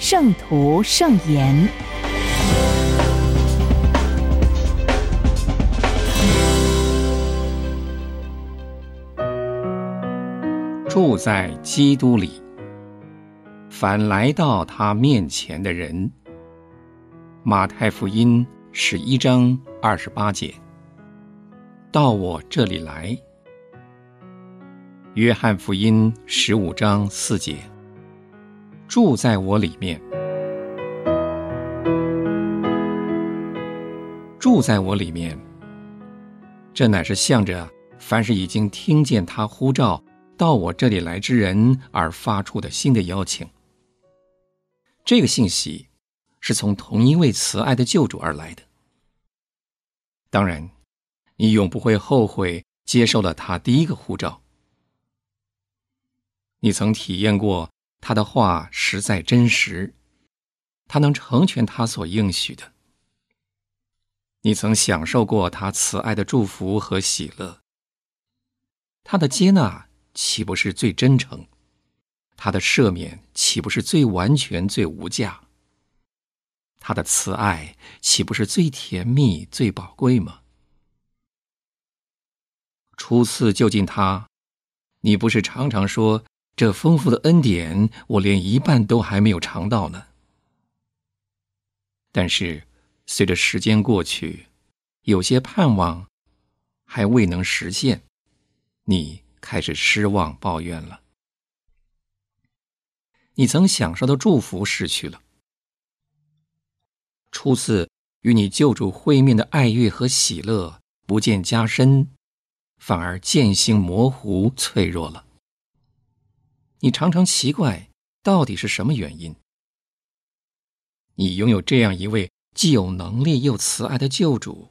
圣徒圣言，住在基督里，凡来到他面前的人。马太福音十一章二十八节，到我这里来。约翰福音十五章四节。住在我里面，住在我里面。这乃是向着凡是已经听见他呼召到我这里来之人而发出的新的邀请。这个信息是从同一位慈爱的救主而来的。当然，你永不会后悔接受了他第一个呼召。你曾体验过。他的话实在真实，他能成全他所应许的。你曾享受过他慈爱的祝福和喜乐，他的接纳岂不是最真诚？他的赦免岂不是最完全、最无价？他的慈爱岂不是最甜蜜、最宝贵吗？初次就近他，你不是常常说？这丰富的恩典，我连一半都还没有尝到呢。但是，随着时间过去，有些盼望还未能实现，你开始失望、抱怨了。你曾享受的祝福失去了，初次与你救主会面的爱乐和喜乐不见加深，反而渐行模糊、脆弱了。你常常奇怪，到底是什么原因？你拥有这样一位既有能力又慈爱的救主，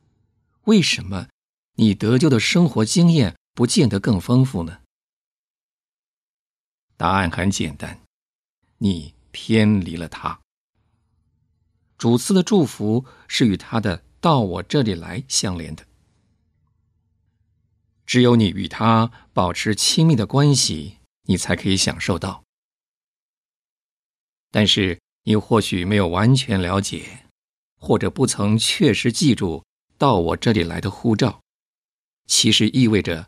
为什么你得救的生活经验不见得更丰富呢？答案很简单，你偏离了他。主赐的祝福是与他的到我这里来相连的，只有你与他保持亲密的关系。你才可以享受到，但是你或许没有完全了解，或者不曾确实记住到我这里来的呼召，其实意味着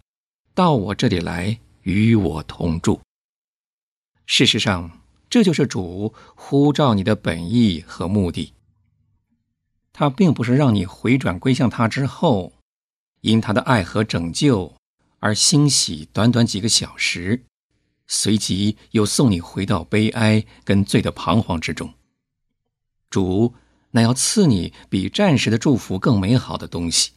到我这里来与我同住。事实上，这就是主呼召你的本意和目的。他并不是让你回转归向他之后，因他的爱和拯救而欣喜短短几个小时。随即又送你回到悲哀跟罪的彷徨之中。主，那要赐你比暂时的祝福更美好的东西。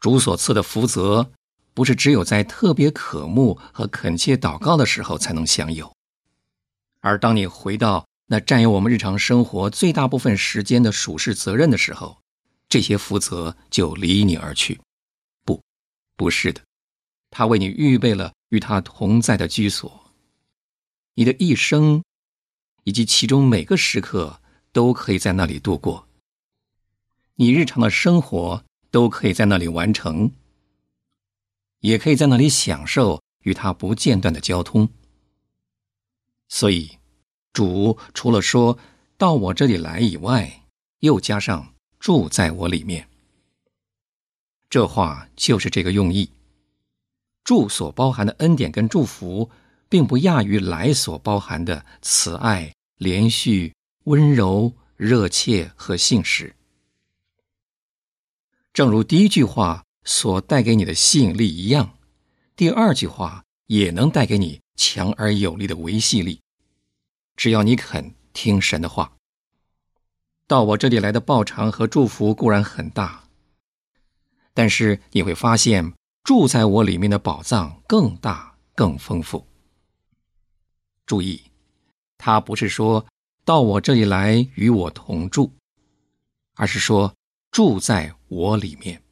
主所赐的福泽，不是只有在特别渴慕和恳切祷告的时候才能享有，而当你回到那占有我们日常生活最大部分时间的属世责任的时候，这些福泽就离你而去。不，不是的，他为你预备了。与他同在的居所，你的一生以及其中每个时刻都可以在那里度过。你日常的生活都可以在那里完成，也可以在那里享受与他不间断的交通。所以，主除了说到我这里来以外，又加上住在我里面。这话就是这个用意。住所包含的恩典跟祝福，并不亚于来所包含的慈爱、连续、温柔、热切和信实。正如第一句话所带给你的吸引力一样，第二句话也能带给你强而有力的维系力。只要你肯听神的话，到我这里来的报偿和祝福固然很大，但是你会发现。住在我里面的宝藏更大、更丰富。注意，他不是说到我这里来与我同住，而是说住在我里面。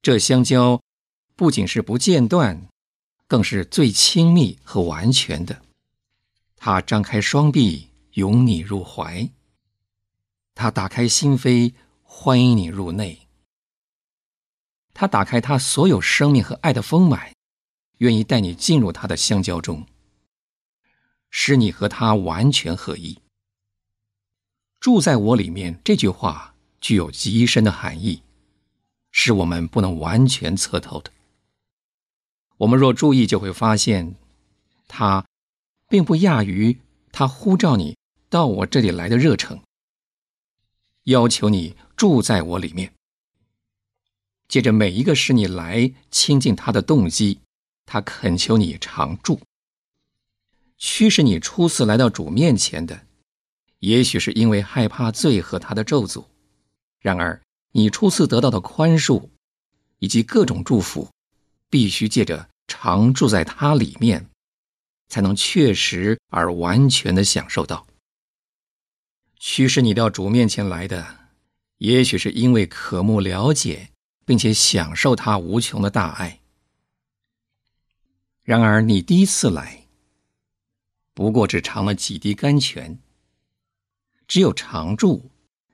这相交不仅是不间断，更是最亲密和完全的。他张开双臂，拥你入怀；他打开心扉，欢迎你入内。他打开他所有生命和爱的丰满，愿意带你进入他的相交中，使你和他完全合一。住在我里面这句话具有极深的含义，是我们不能完全测透的。我们若注意，就会发现，他并不亚于他呼召你到我这里来的热诚，要求你住在我里面。借着每一个使你来亲近他的动机，他恳求你常住，驱使你初次来到主面前的。也许是因为害怕罪和他的咒诅，然而你初次得到的宽恕，以及各种祝福，必须借着常住在他里面，才能确实而完全的享受到。驱使你到主面前来的，也许是因为渴慕了解，并且享受他无穷的大爱。然而你第一次来，不过只尝了几滴甘泉。只有常住，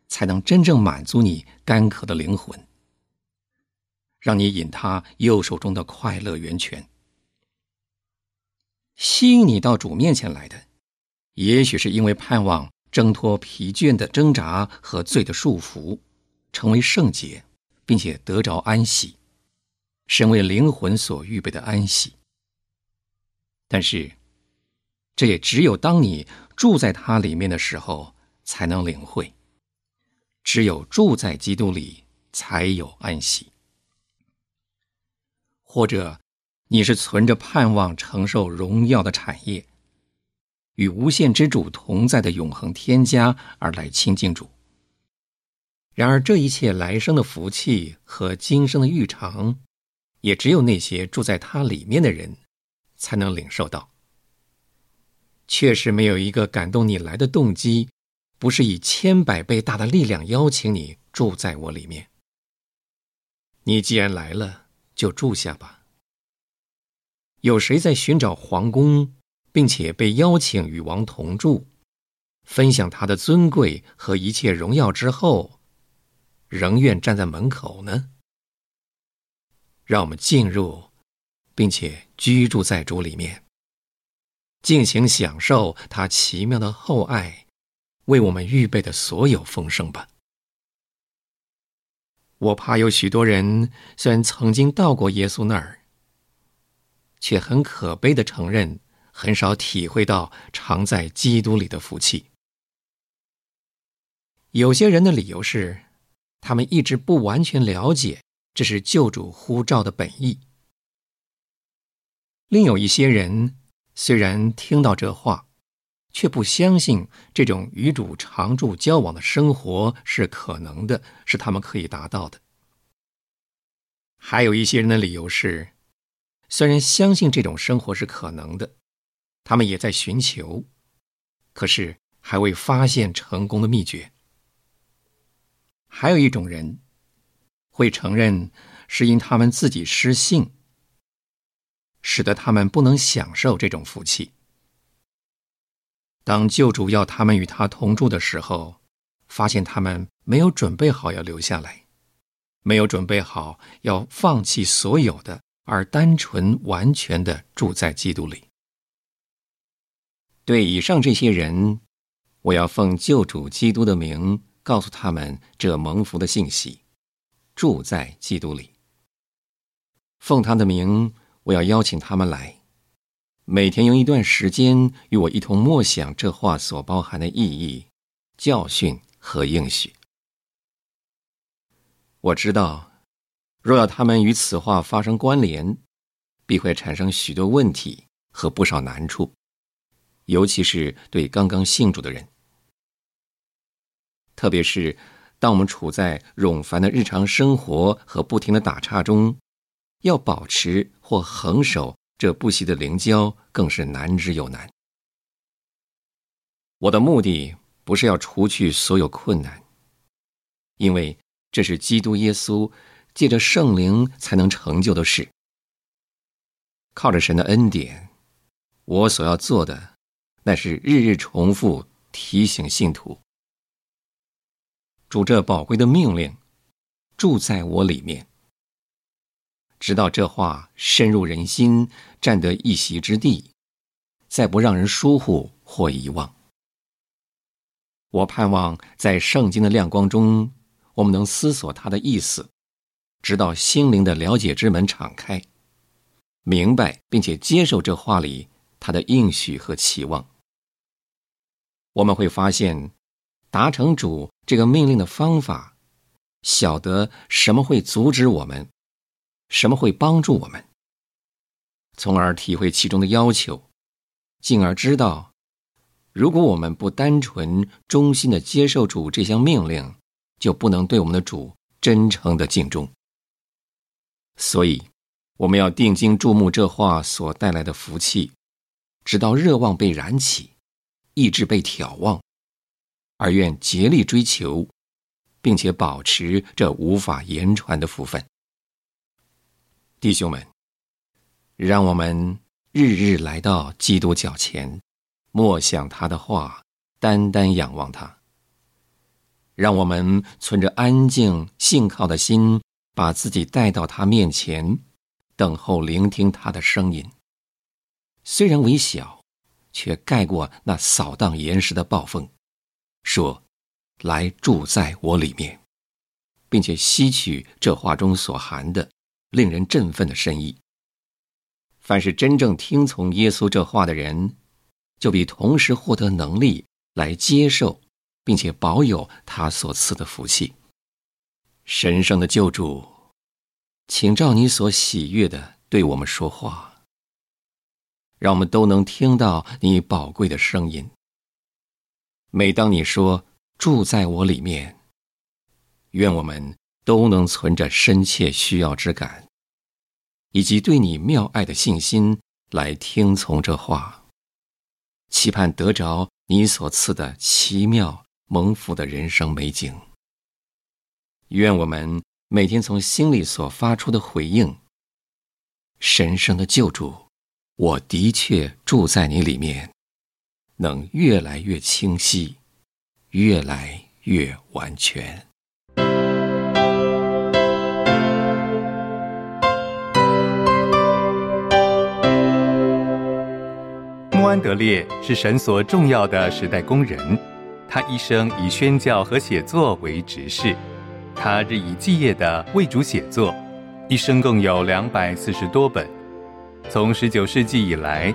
才能真正满足你干渴的灵魂，让你饮他右手中的快乐源泉。吸引你到主面前来的，也许是因为盼望挣脱疲倦的挣扎和罪的束缚，成为圣洁，并且得着安息，身为灵魂所预备的安息。但是，这也只有当你住在它里面的时候。才能领会，只有住在基督里，才有安息。或者，你是存着盼望承受荣耀的产业，与无限之主同在的永恒天家而来亲近主。然而，这一切来生的福气和今生的预尝，也只有那些住在他里面的人，才能领受到。确实，没有一个感动你来的动机。不是以千百倍大的力量邀请你住在我里面。你既然来了，就住下吧。有谁在寻找皇宫，并且被邀请与王同住，分享他的尊贵和一切荣耀之后，仍愿站在门口呢？让我们进入，并且居住在主里面，尽情享受他奇妙的厚爱。为我们预备的所有丰盛吧。我怕有许多人虽然曾经到过耶稣那儿，却很可悲的承认，很少体会到常在基督里的福气。有些人的理由是，他们一直不完全了解这是救主呼召的本意。另有一些人虽然听到这话。却不相信这种与主常住交往的生活是可能的，是他们可以达到的。还有一些人的理由是，虽然相信这种生活是可能的，他们也在寻求，可是还未发现成功的秘诀。还有一种人会承认是因他们自己失信，使得他们不能享受这种福气。当救主要他们与他同住的时候，发现他们没有准备好要留下来，没有准备好要放弃所有的，而单纯完全的住在基督里。对以上这些人，我要奉救主基督的名告诉他们这蒙福的信息：住在基督里。奉他的名，我要邀请他们来。每天用一段时间与我一同默想这话所包含的意义、教训和应许。我知道，若要他们与此话发生关联，必会产生许多问题和不少难处，尤其是对刚刚信主的人。特别是当我们处在冗繁的日常生活和不停的打岔中，要保持或恒守。这不息的灵交更是难之又难。我的目的不是要除去所有困难，因为这是基督耶稣借着圣灵才能成就的事。靠着神的恩典，我所要做的，乃是日日重复提醒信徒，主这宝贵的命令住在我里面，直到这话深入人心，占得一席之地，再不让人疏忽或遗忘。我盼望在圣经的亮光中，我们能思索它的意思，直到心灵的了解之门敞开，明白并且接受这话里它的应许和期望。我们会发现，达成主这个命令的方法，晓得什么会阻止我们，什么会帮助我们，从而体会其中的要求，进而知道。如果我们不单纯、忠心的接受主这项命令，就不能对我们的主真诚的敬重。所以，我们要定睛注目这话所带来的福气，直到热望被燃起，意志被挑旺，而愿竭力追求，并且保持这无法言传的福分。弟兄们，让我们日日来到基督脚前。默想他的话，单单仰望他。让我们存着安静信靠的心，把自己带到他面前，等候聆听他的声音。虽然微小，却盖过那扫荡岩石的暴风。说：“来住在我里面，并且吸取这话中所含的令人振奋的深意。”凡是真正听从耶稣这话的人。就比同时获得能力来接受，并且保有他所赐的福气。神圣的救主，请照你所喜悦的对我们说话，让我们都能听到你宝贵的声音。每当你说住在我里面，愿我们都能存着深切需要之感，以及对你妙爱的信心来听从这话。期盼得着你所赐的奇妙蒙福的人生美景。愿我们每天从心里所发出的回应：“神圣的救主，我的确住在你里面，能越来越清晰，越来越完全。”穆安德烈是神所重要的时代工人，他一生以宣教和写作为职事，他日以继夜的为主写作，一生共有两百四十多本。从十九世纪以来，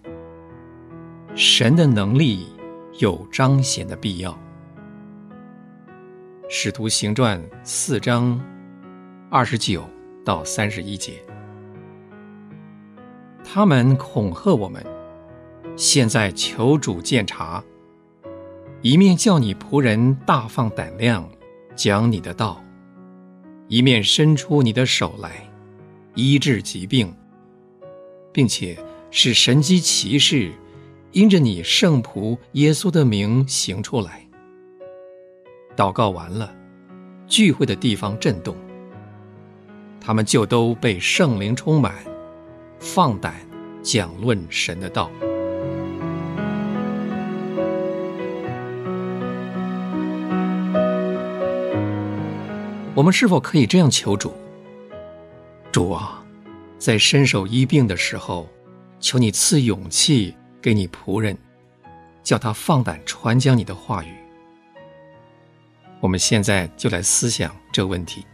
神的能力有彰显的必要。使徒行传四章二十九到三十一节。他们恐吓我们，现在求主鉴察，一面叫你仆人大放胆量讲你的道，一面伸出你的手来医治疾病，并且使神机骑士因着你圣仆耶稣的名行出来。祷告完了，聚会的地方震动，他们就都被圣灵充满。放胆讲论神的道。我们是否可以这样求主？主啊，在伸手医病的时候，求你赐勇气给你仆人，叫他放胆传讲你的话语。我们现在就来思想这问题。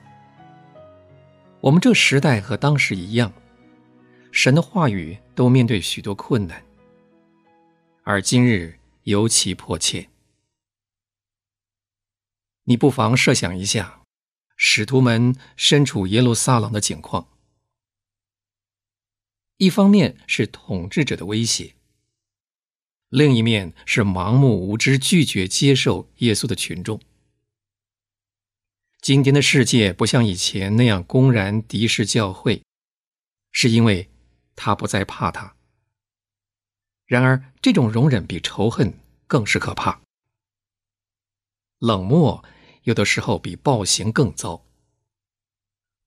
我们这时代和当时一样。神的话语都面对许多困难，而今日尤其迫切。你不妨设想一下，使徒们身处耶路撒冷的境况。一方面是统治者的威胁，另一面是盲目无知、拒绝接受耶稣的群众。今天的世界不像以前那样公然敌视教会，是因为他不再怕他。然而，这种容忍比仇恨更是可怕。冷漠有的时候比暴行更糟。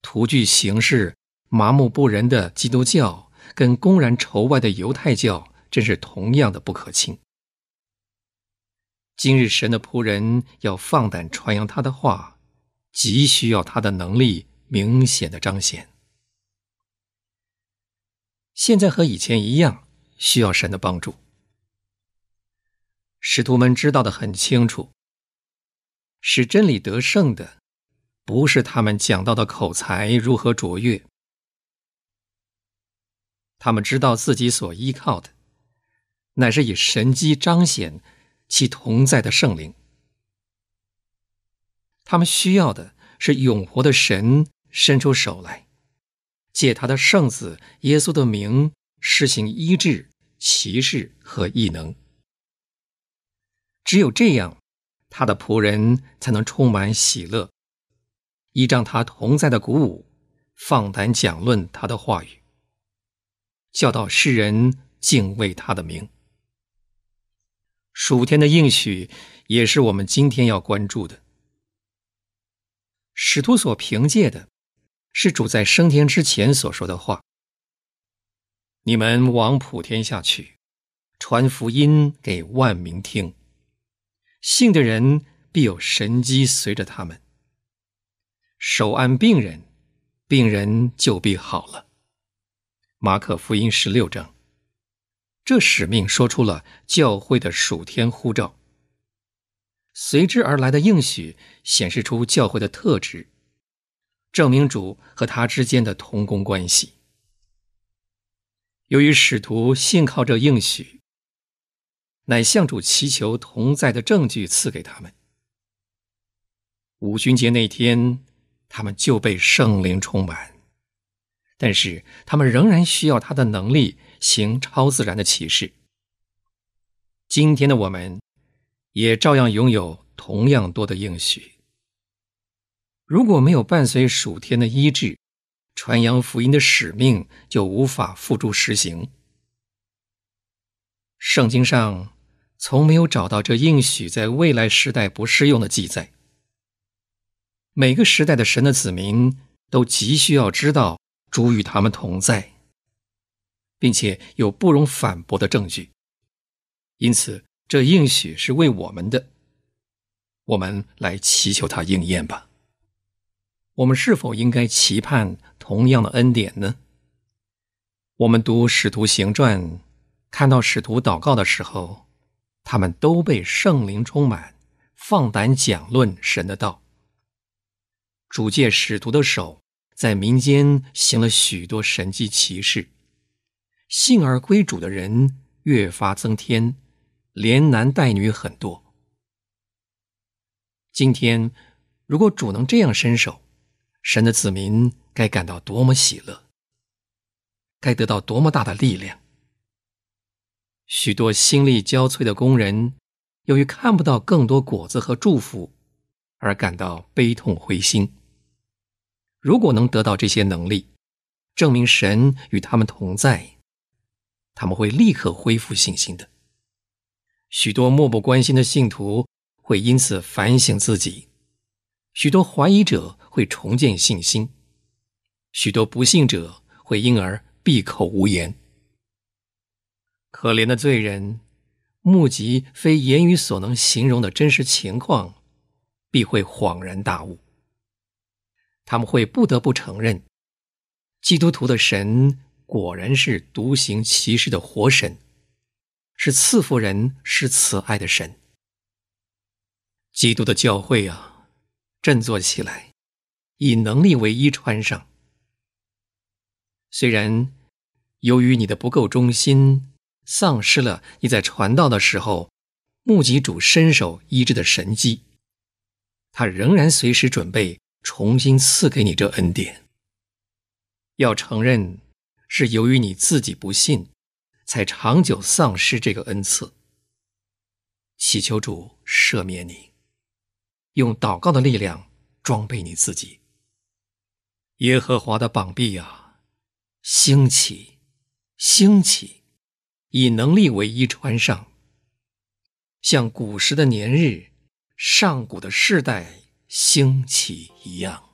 图具形式、麻木不仁的基督教，跟公然仇外的犹太教，真是同样的不可轻。今日神的仆人要放胆传扬他的话。急需要他的能力明显的彰显。现在和以前一样，需要神的帮助。使徒们知道的很清楚，使真理得胜的，不是他们讲到的口才如何卓越，他们知道自己所依靠的，乃是以神机彰显其同在的圣灵。他们需要的是永活的神伸出手来，借他的圣子耶稣的名施行医治、奇事和异能。只有这样，他的仆人才能充满喜乐，依仗他同在的鼓舞，放胆讲论他的话语，教导世人敬畏他的名。属天的应许也是我们今天要关注的。使徒所凭借的，是主在升天之前所说的话：“你们往普天下去，传福音给万民听。信的人必有神机随着他们。手按病人，病人就必好了。”马可福音十六章。这使命说出了教会的属天呼召。随之而来的应许显示出教会的特质，证明主和他之间的同工关系。由于使徒信靠这应许，乃向主祈求同在的证据赐给他们。五旬节那天，他们就被圣灵充满，但是他们仍然需要他的能力行超自然的启示。今天的我们。也照样拥有同样多的应许。如果没有伴随属天的医治，传扬福音的使命就无法付诸实行。圣经上从没有找到这应许在未来时代不适用的记载。每个时代的神的子民都急需要知道主与他们同在，并且有不容反驳的证据。因此。这应许是为我们的，我们来祈求他应验吧。我们是否应该期盼同样的恩典呢？我们读《使徒行传》，看到使徒祷告的时候，他们都被圣灵充满，放胆讲论神的道。主借使徒的手，在民间行了许多神迹奇事，幸而归主的人越发增添。连男带女很多。今天，如果主能这样伸手，神的子民该感到多么喜乐，该得到多么大的力量。许多心力交瘁的工人，由于看不到更多果子和祝福，而感到悲痛灰心。如果能得到这些能力，证明神与他们同在，他们会立刻恢复信心的。许多漠不关心的信徒会因此反省自己，许多怀疑者会重建信心，许多不信者会因而闭口无言。可怜的罪人，目击非言语所能形容的真实情况，必会恍然大悟。他们会不得不承认，基督徒的神果然是独行其事的活神。是赐福人，是慈爱的神。基督的教会啊，振作起来，以能力为衣穿上。虽然由于你的不够忠心，丧失了你在传道的时候目击主伸手医治的神迹，他仍然随时准备重新赐给你这恩典。要承认，是由于你自己不信，才长久丧失这个恩赐。祈求主赦免你，用祷告的力量装备你自己。耶和华的膀臂啊，兴起，兴起，以能力为衣穿上，像古时的年日，上古的世代兴起一样。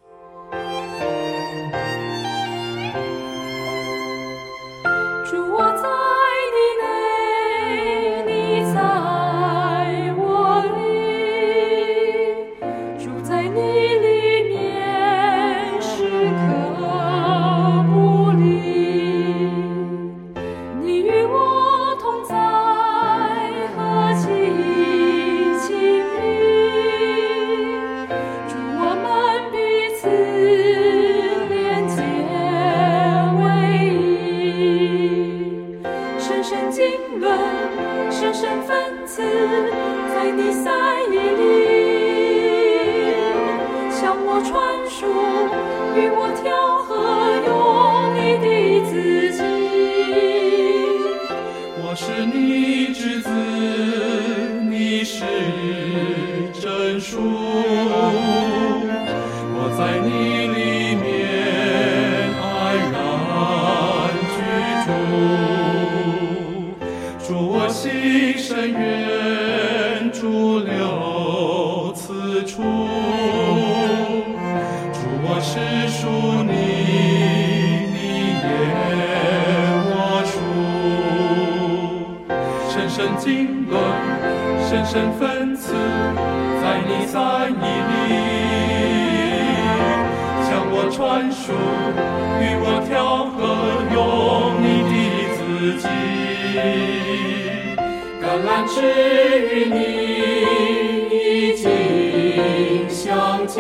经纶深深分赐在你三意里，向我传输，与我调和，用你的自己。橄榄枝与你已经相见，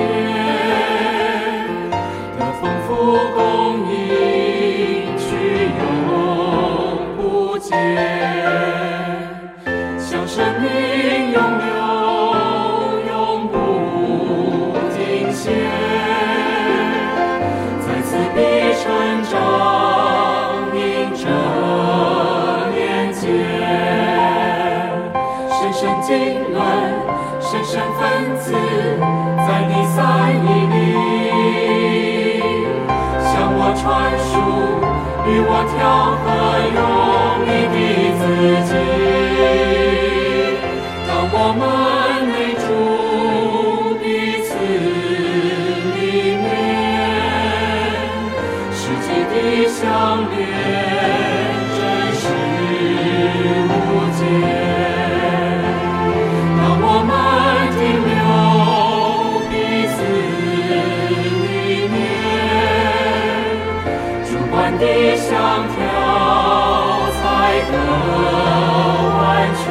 传输，与我调和，用你的自己。我们内住彼此里面，世界的相连完全。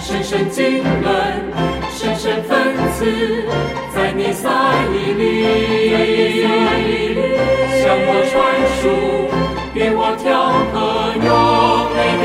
深深经纶，深深分赐，在你三一里，向我传输，与我调和，用你的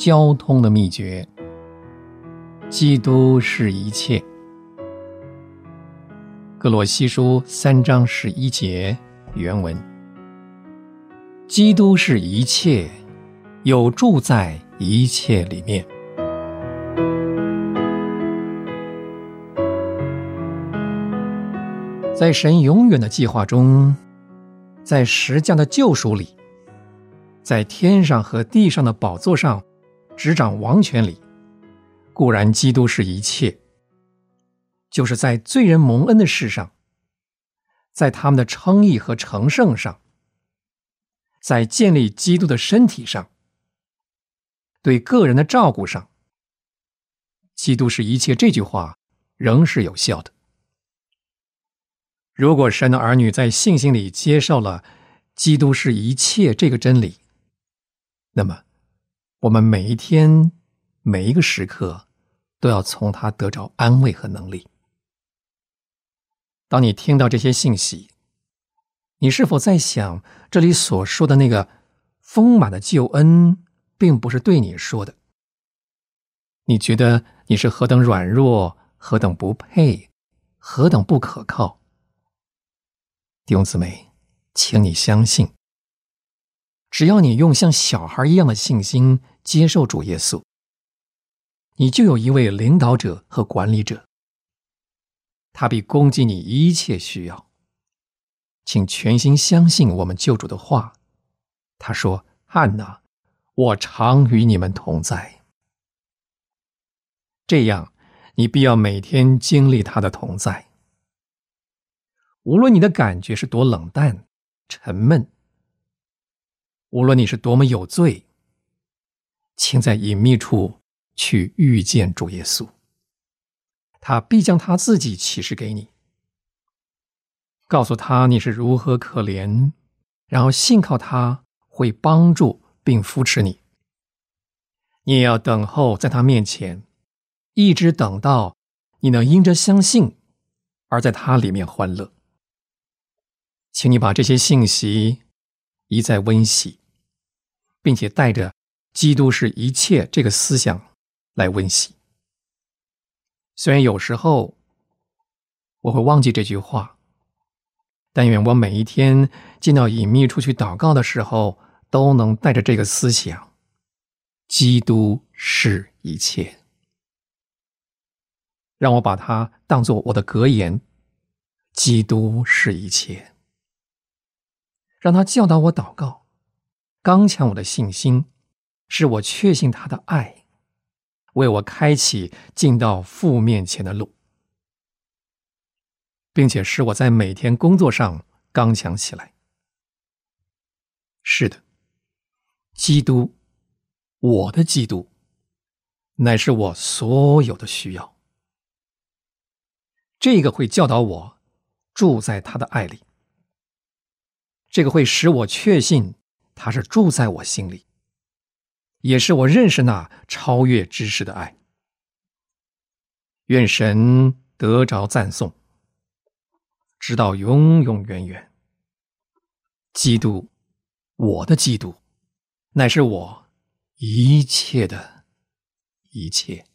交通的秘诀。基督是一切。格罗西书三章十一节原文：基督是一切，有住在一切里面。在神永远的计划中，在石匠的救赎里，在天上和地上的宝座上执掌王权里，固然基督是一切，就是在罪人蒙恩的事上，在他们的称义和成圣上，在建立基督的身体上，对个人的照顾上，基督是一切这句话仍是有效的。如果神的儿女在信心里接受了“基督是一切”这个真理，那么我们每一天、每一个时刻都要从他得着安慰和能力。当你听到这些信息，你是否在想，这里所说的那个丰满的救恩，并不是对你说的？你觉得你是何等软弱，何等不配，何等不可靠？弟兄姊妹，请你相信，只要你用像小孩一样的信心接受主耶稣，你就有一位领导者和管理者，他必供给你一切需要。请全心相信我们救主的话。他说：“汉娜，我常与你们同在。”这样，你必要每天经历他的同在。无论你的感觉是多冷淡、沉闷，无论你是多么有罪，请在隐秘处去遇见主耶稣，他必将他自己启示给你，告诉他你是如何可怜，然后信靠他会帮助并扶持你。你也要等候在他面前，一直等到你能因着相信而在他里面欢乐。请你把这些信息一再温习，并且带着“基督是一切”这个思想来温习。虽然有时候我会忘记这句话，但愿我每一天进到隐秘处去祷告的时候，都能带着这个思想：“基督是一切。”让我把它当做我的格言：“基督是一切。”让他教导我祷告，刚强我的信心，使我确信他的爱，为我开启进到父面前的路，并且使我在每天工作上刚强起来。是的，基督，我的基督，乃是我所有的需要。这个会教导我住在他的爱里。这个会使我确信他是住在我心里，也是我认识那超越知识的爱。愿神得着赞颂，直到永永远远。基督，我的基督，乃是我一切的一切。